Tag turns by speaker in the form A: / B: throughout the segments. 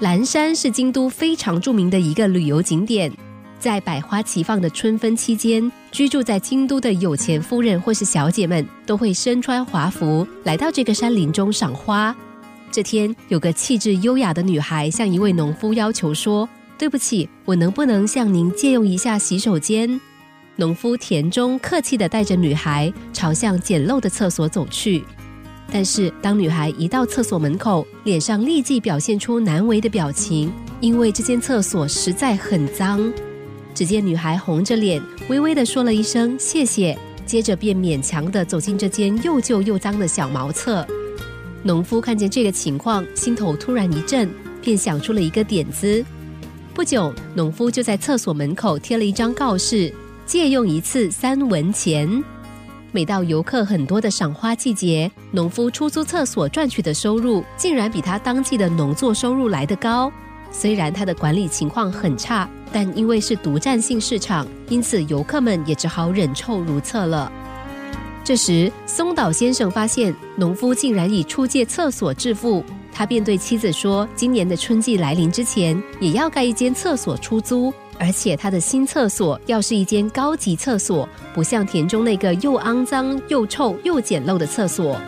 A: 蓝山是京都非常著名的一个旅游景点，在百花齐放的春分期间，居住在京都的有钱夫人或是小姐们都会身穿华服来到这个山林中赏花。这天，有个气质优雅的女孩向一位农夫要求说：“对不起，我能不能向您借用一下洗手间？”农夫田中客气地带着女孩朝向简陋的厕所走去。但是，当女孩一到厕所门口，脸上立即表现出难为的表情，因为这间厕所实在很脏。只见女孩红着脸，微微地说了一声“谢谢”，接着便勉强地走进这间又旧又脏的小茅厕。农夫看见这个情况，心头突然一震，便想出了一个点子。不久，农夫就在厕所门口贴了一张告示：“借用一次三文钱。”每到游客很多的赏花季节，农夫出租厕所赚取的收入，竟然比他当季的农作收入来得高。虽然他的管理情况很差，但因为是独占性市场，因此游客们也只好忍臭如厕了。这时，松岛先生发现农夫竟然以出借厕所致富，他便对妻子说：“今年的春季来临之前，也要盖一间厕所出租。”而且他的新厕所要是一间高级厕所，不像田中那个又肮脏又臭又简陋的厕所。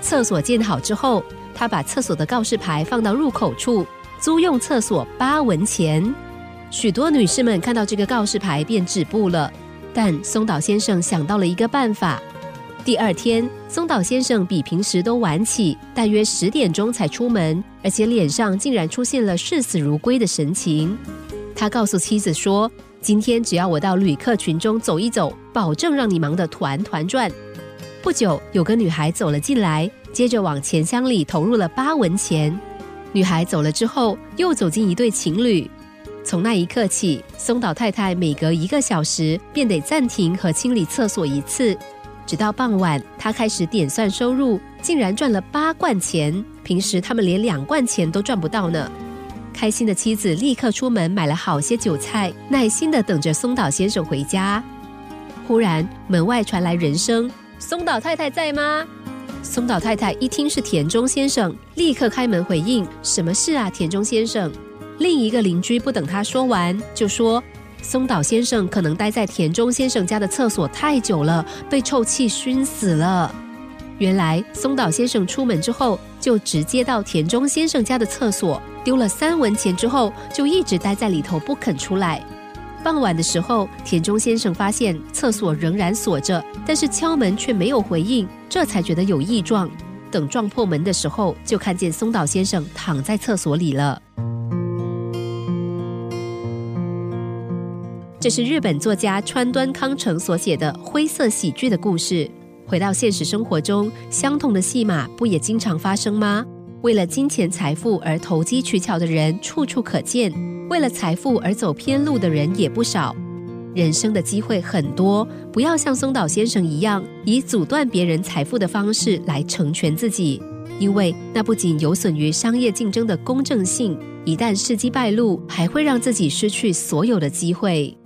A: 厕所建好之后，他把厕所的告示牌放到入口处，租用厕所八文钱。许多女士们看到这个告示牌便止步了。但松岛先生想到了一个办法。第二天，松岛先生比平时都晚起，大约十点钟才出门，而且脸上竟然出现了视死如归的神情。他告诉妻子说：“今天只要我到旅客群中走一走，保证让你忙得团团转。”不久，有个女孩走了进来，接着往钱箱里投入了八文钱。女孩走了之后，又走进一对情侣。从那一刻起，松岛太太每隔一个小时便得暂停和清理厕所一次，直到傍晚，她开始点算收入，竟然赚了八贯钱。平时他们连两贯钱都赚不到呢。开心的妻子立刻出门买了好些酒菜，耐心的等着松岛先生回家。忽然门外传来人声：“松岛太太在吗？”松岛太太一听是田中先生，立刻开门回应：“什么事啊，田中先生？”另一个邻居不等他说完，就说：“松岛先生可能待在田中先生家的厕所太久了，被臭气熏死了。”原来松岛先生出门之后，就直接到田中先生家的厕所丢了三文钱，之后就一直待在里头不肯出来。傍晚的时候，田中先生发现厕所仍然锁着，但是敲门却没有回应，这才觉得有异状。等撞破门的时候，就看见松岛先生躺在厕所里了。这是日本作家川端康成所写的灰色喜剧的故事。回到现实生活中，相同的戏码不也经常发生吗？为了金钱财富而投机取巧的人处处可见，为了财富而走偏路的人也不少。人生的机会很多，不要像松岛先生一样，以阻断别人财富的方式来成全自己，因为那不仅有损于商业竞争的公正性，一旦事机败露，还会让自己失去所有的机会。